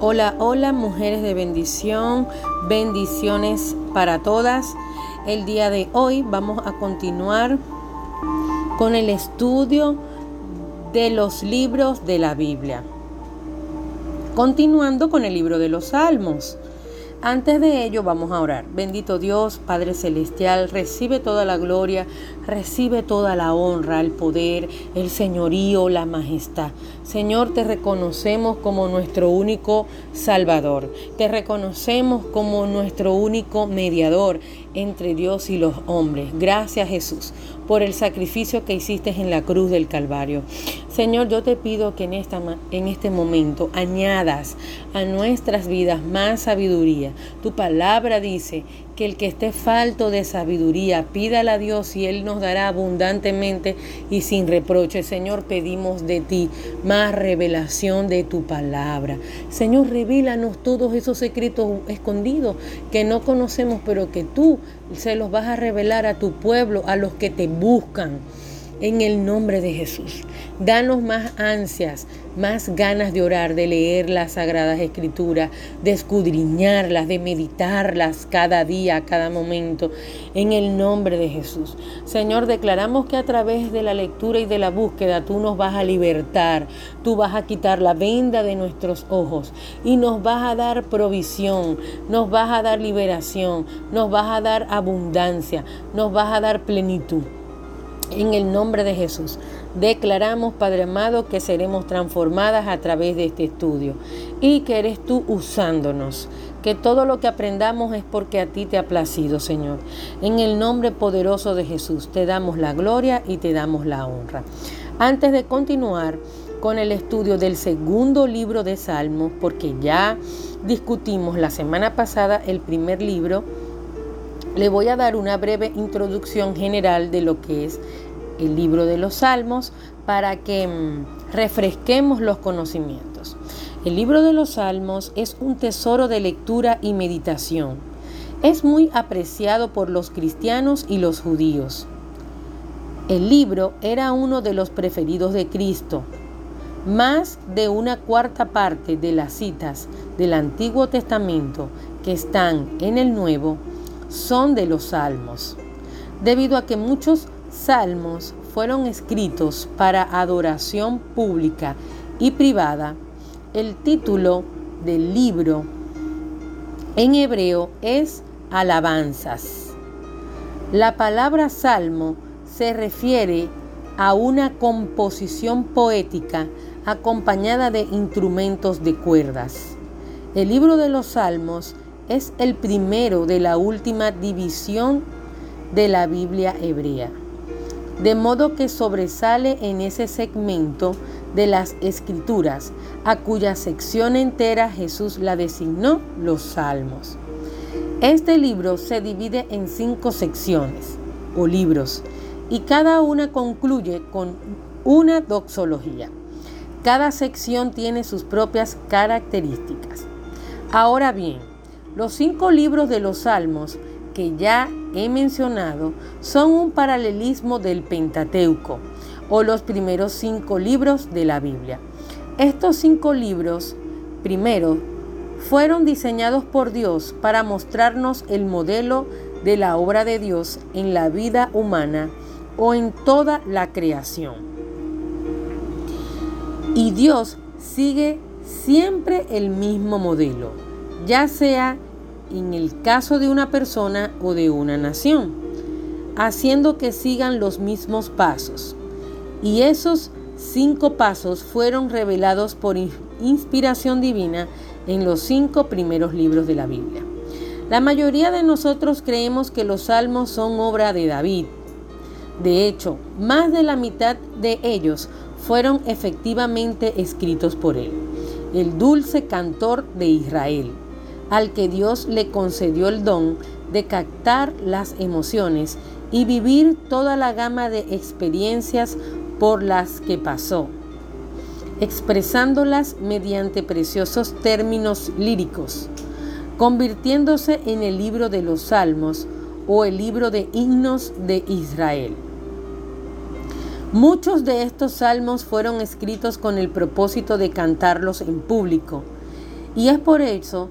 Hola, hola mujeres de bendición, bendiciones para todas. El día de hoy vamos a continuar con el estudio de los libros de la Biblia. Continuando con el libro de los Salmos. Antes de ello vamos a orar. Bendito Dios, Padre Celestial, recibe toda la gloria, recibe toda la honra, el poder, el señorío, la majestad. Señor, te reconocemos como nuestro único Salvador. Te reconocemos como nuestro único mediador entre Dios y los hombres. Gracias Jesús por el sacrificio que hiciste en la cruz del Calvario. Señor, yo te pido que en, esta, en este momento añadas a nuestras vidas más sabiduría. Tu palabra dice que el que esté falto de sabiduría, pídala a Dios y Él nos dará abundantemente y sin reproche. Señor, pedimos de ti más revelación de tu palabra. Señor, revílanos todos esos secretos escondidos que no conocemos, pero que tú se los vas a revelar a tu pueblo, a los que te buscan en el nombre de Jesús. Danos más ansias, más ganas de orar, de leer las sagradas escrituras, de escudriñarlas, de meditarlas cada día, cada momento, en el nombre de Jesús. Señor, declaramos que a través de la lectura y de la búsqueda tú nos vas a libertar, tú vas a quitar la venda de nuestros ojos y nos vas a dar provisión, nos vas a dar liberación, nos vas a dar abundancia, nos vas a dar plenitud. En el nombre de Jesús, declaramos, Padre amado, que seremos transformadas a través de este estudio y que eres tú usándonos. Que todo lo que aprendamos es porque a ti te ha placido, Señor. En el nombre poderoso de Jesús, te damos la gloria y te damos la honra. Antes de continuar con el estudio del segundo libro de Salmos, porque ya discutimos la semana pasada el primer libro, le voy a dar una breve introducción general de lo que es el libro de los Salmos para que mm, refresquemos los conocimientos. El libro de los Salmos es un tesoro de lectura y meditación. Es muy apreciado por los cristianos y los judíos. El libro era uno de los preferidos de Cristo. Más de una cuarta parte de las citas del Antiguo Testamento que están en el Nuevo son de los salmos, debido a que muchos salmos fueron escritos para adoración pública y privada. El título del libro en hebreo es alabanzas. La palabra salmo se refiere a una composición poética acompañada de instrumentos de cuerdas. El libro de los salmos es el primero de la última división de la Biblia hebrea, de modo que sobresale en ese segmento de las escrituras, a cuya sección entera Jesús la designó los salmos. Este libro se divide en cinco secciones o libros y cada una concluye con una doxología. Cada sección tiene sus propias características. Ahora bien, los cinco libros de los Salmos que ya he mencionado son un paralelismo del Pentateuco o los primeros cinco libros de la Biblia. Estos cinco libros, primero, fueron diseñados por Dios para mostrarnos el modelo de la obra de Dios en la vida humana o en toda la creación. Y Dios sigue siempre el mismo modelo, ya sea en el caso de una persona o de una nación, haciendo que sigan los mismos pasos. Y esos cinco pasos fueron revelados por inspiración divina en los cinco primeros libros de la Biblia. La mayoría de nosotros creemos que los salmos son obra de David. De hecho, más de la mitad de ellos fueron efectivamente escritos por él, el dulce cantor de Israel al que Dios le concedió el don de captar las emociones y vivir toda la gama de experiencias por las que pasó, expresándolas mediante preciosos términos líricos, convirtiéndose en el libro de los salmos o el libro de himnos de Israel. Muchos de estos salmos fueron escritos con el propósito de cantarlos en público, Y es por eso,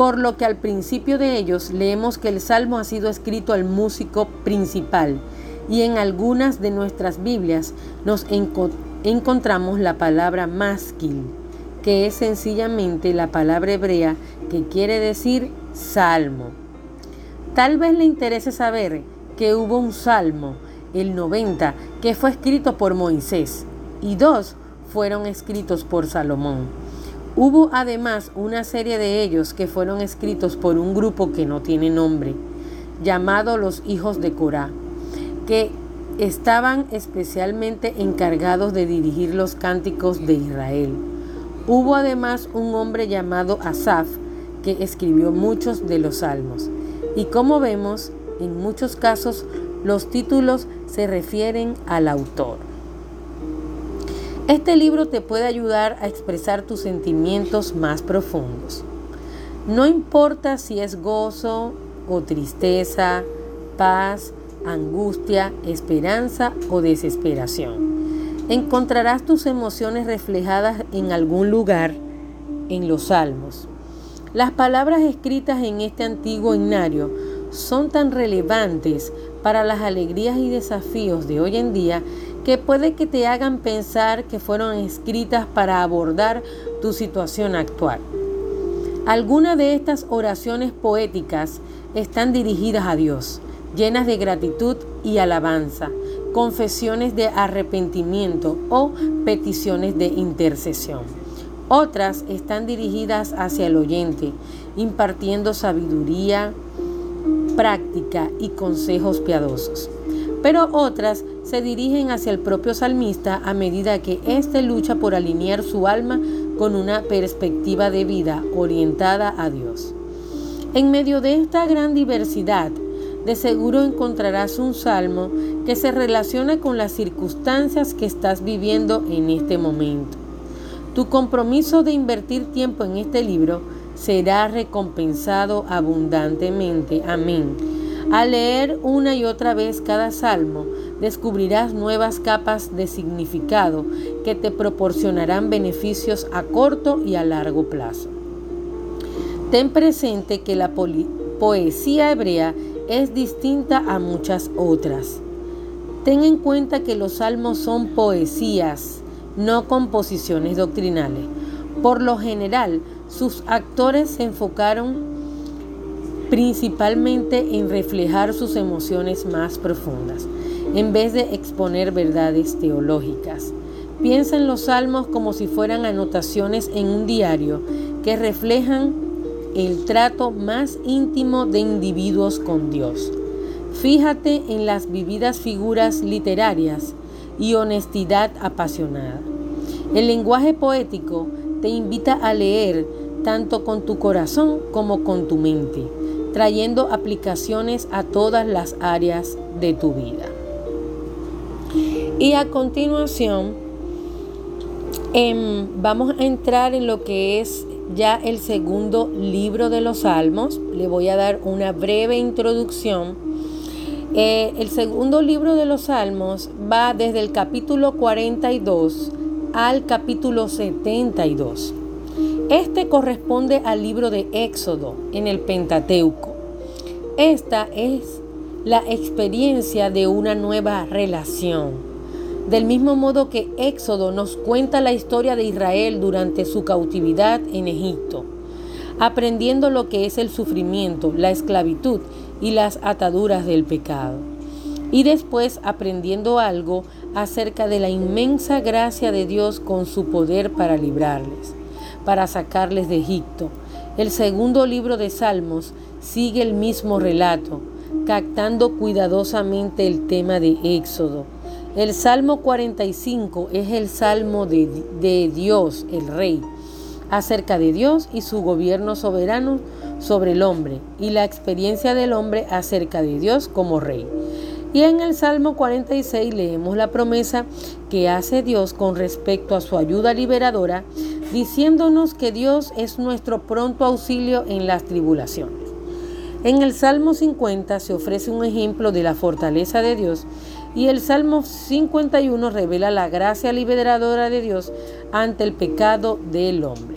por lo que al principio de ellos leemos que el salmo ha sido escrito al músico principal y en algunas de nuestras Biblias nos encontramos la palabra masquil, que es sencillamente la palabra hebrea que quiere decir salmo. Tal vez le interese saber que hubo un salmo, el 90, que fue escrito por Moisés y dos fueron escritos por Salomón. Hubo además una serie de ellos que fueron escritos por un grupo que no tiene nombre, llamado los hijos de Corá que estaban especialmente encargados de dirigir los cánticos de Israel. Hubo además un hombre llamado Asaf que escribió muchos de los salmos. Y como vemos, en muchos casos los títulos se refieren al autor. Este libro te puede ayudar a expresar tus sentimientos más profundos. No importa si es gozo o tristeza, paz, angustia, esperanza o desesperación. Encontrarás tus emociones reflejadas en algún lugar en los salmos. Las palabras escritas en este antiguo himnario son tan relevantes para las alegrías y desafíos de hoy en día que puede que te hagan pensar que fueron escritas para abordar tu situación actual. Algunas de estas oraciones poéticas están dirigidas a Dios, llenas de gratitud y alabanza, confesiones de arrepentimiento o peticiones de intercesión. Otras están dirigidas hacia el oyente, impartiendo sabiduría, práctica y consejos piadosos. Pero otras se dirigen hacia el propio salmista a medida que éste lucha por alinear su alma con una perspectiva de vida orientada a Dios. En medio de esta gran diversidad, de seguro encontrarás un salmo que se relaciona con las circunstancias que estás viviendo en este momento. Tu compromiso de invertir tiempo en este libro será recompensado abundantemente. Amén. Al leer una y otra vez cada salmo, descubrirás nuevas capas de significado que te proporcionarán beneficios a corto y a largo plazo. Ten presente que la poesía hebrea es distinta a muchas otras. Ten en cuenta que los salmos son poesías, no composiciones doctrinales. Por lo general, sus actores se enfocaron principalmente en reflejar sus emociones más profundas, en vez de exponer verdades teológicas. Piensa en los salmos como si fueran anotaciones en un diario que reflejan el trato más íntimo de individuos con Dios. Fíjate en las vividas figuras literarias y honestidad apasionada. El lenguaje poético te invita a leer tanto con tu corazón como con tu mente, trayendo aplicaciones a todas las áreas de tu vida. Y a continuación, em, vamos a entrar en lo que es ya el segundo libro de los Salmos. Le voy a dar una breve introducción. Eh, el segundo libro de los Salmos va desde el capítulo 42 al capítulo 72. Este corresponde al libro de Éxodo en el Pentateuco. Esta es la experiencia de una nueva relación del mismo modo que Éxodo nos cuenta la historia de Israel durante su cautividad en Egipto, aprendiendo lo que es el sufrimiento, la esclavitud y las ataduras del pecado. Y después aprendiendo algo acerca de la inmensa gracia de Dios con su poder para librarles, para sacarles de Egipto. El segundo libro de Salmos sigue el mismo relato, captando cuidadosamente el tema de Éxodo el Salmo 45 es el Salmo de, Dios, el Rey, acerca de Dios y su gobierno soberano sobre el hombre y la experiencia del hombre acerca de Dios como Rey. Y en el Salmo 46 leemos la promesa que hace Dios con respecto a su ayuda liberadora, diciéndonos que Dios es nuestro pronto auxilio en las tribulaciones. En el Salmo 50 se ofrece un ejemplo de la fortaleza de Dios y el Salmo 51 revela la gracia liberadora de Dios ante el pecado del hombre.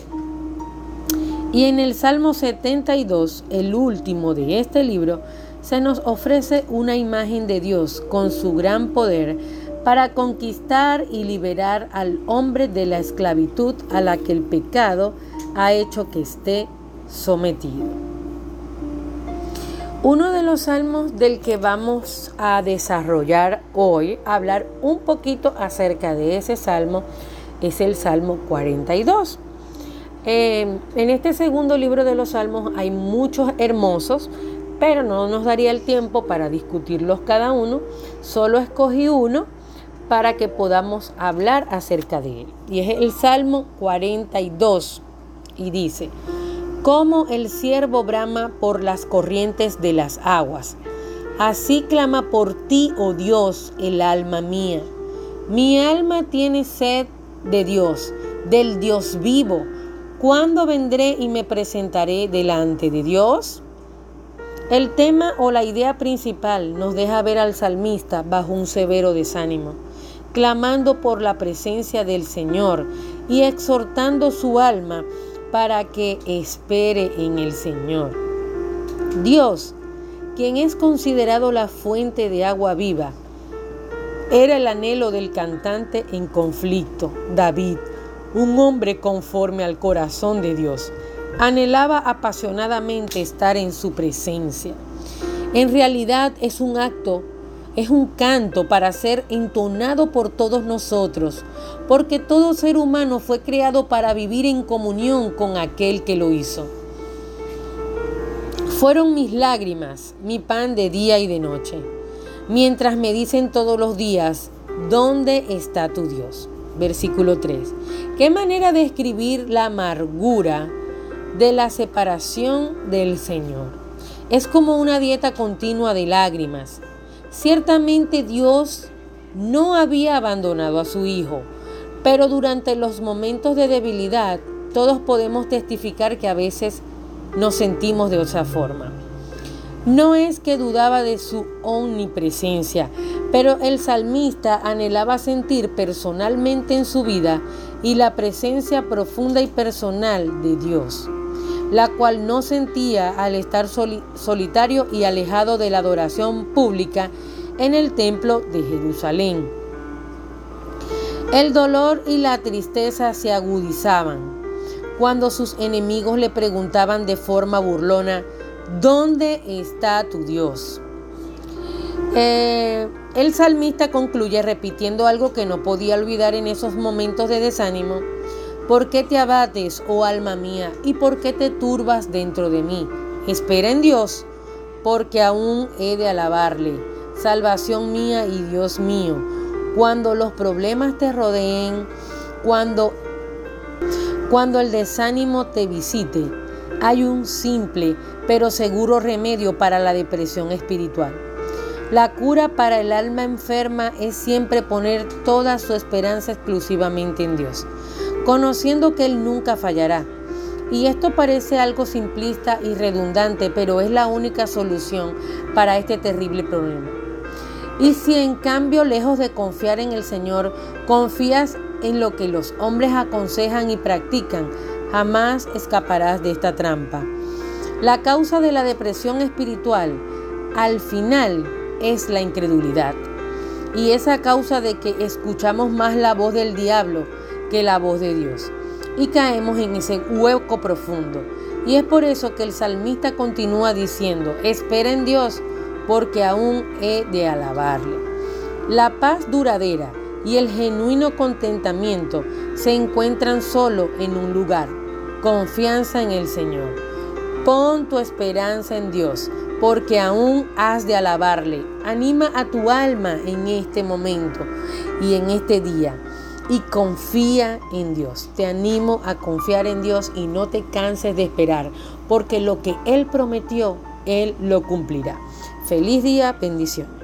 Y en el Salmo 72, el último de este libro, se nos ofrece una imagen de Dios con su gran poder para conquistar y liberar al hombre de la esclavitud a la que el pecado ha hecho que esté sometido. Uno de los salmos del que vamos a desarrollar hoy, hablar un poquito acerca de ese salmo, es el Salmo 42. Eh, en este segundo libro de los salmos hay muchos hermosos, pero no nos daría el tiempo para discutirlos cada uno. Solo escogí uno para que podamos hablar acerca de él. Y es el Salmo 42 y dice, como el siervo brama por las corrientes de las aguas, así clama por ti, oh Dios, el alma mía. Mi alma tiene sed de Dios, del Dios vivo. ¿Cuándo vendré y me presentaré delante de Dios? El tema o la idea principal nos deja ver al salmista bajo un severo desánimo clamando por la presencia del Señor y exhortando su alma para que espere en el Señor. Dios, quien es considerado la fuente de agua viva, era el anhelo del cantante en conflicto, David, un hombre conforme al corazón de Dios. Anhelaba apasionadamente estar en su presencia. En realidad es un acto es un canto para ser entonado por todos nosotros, porque todo ser humano fue creado para vivir en comunión con aquel que lo hizo. Fueron mis lágrimas, mi pan de día y de noche, mientras me dicen todos los días, ¿dónde está tu Dios? Versículo 3. ¿Qué manera de escribir la amargura de la separación del Señor? Es como una dieta continua de lágrimas Ciertamente Dios no había abandonado a su Hijo, pero durante los momentos de debilidad todos podemos testificar que a veces nos sentimos de otra forma. No es que dudaba de su omnipresencia, pero el salmista anhelaba sentir personalmente en su vida y la presencia profunda y personal de Dios, la cual no sentía al estar solitario y alejado de la adoración pública en el templo de Jerusalén. El dolor y la tristeza se agudizaban cuando sus enemigos le preguntaban de forma burlona, ¿dónde está tu Dios? Eh, el salmista concluye repitiendo algo que no podía olvidar en esos momentos de desánimo. ¿Por qué te abates, oh alma mía, y por qué te turbas dentro de mí? Espera en Dios, porque aún he de alabarle salvación mía y Dios mío. Cuando los problemas te rodeen, cuando, cuando el desánimo te visite, hay un simple pero seguro remedio para la depresión espiritual. La cura para el alma enferma es siempre poner toda su esperanza exclusivamente en Dios, conociendo que Él nunca fallará. Y esto parece algo simplista y redundante, pero es la única solución para este terrible problema. Y si en cambio, lejos de confiar en el Señor, confías en lo que los hombres aconsejan y practican, jamás escaparás de esta trampa. La causa de la depresión espiritual, al final, es la incredulidad. Y es a causa de que escuchamos más la voz del diablo que la voz de Dios. Y caemos en ese hueco profundo. Y es por eso que el salmista continúa diciendo, espera en Dios porque aún he de alabarle. La paz duradera y el genuino contentamiento se encuentran solo en un lugar, confianza en el Señor. Pon tu esperanza en Dios, porque aún has de alabarle. Anima a tu alma en este momento y en este día y confía en Dios. Te animo a confiar en Dios y no te canses de esperar, porque lo que Él prometió, Él lo cumplirá. Feliz día, bendición.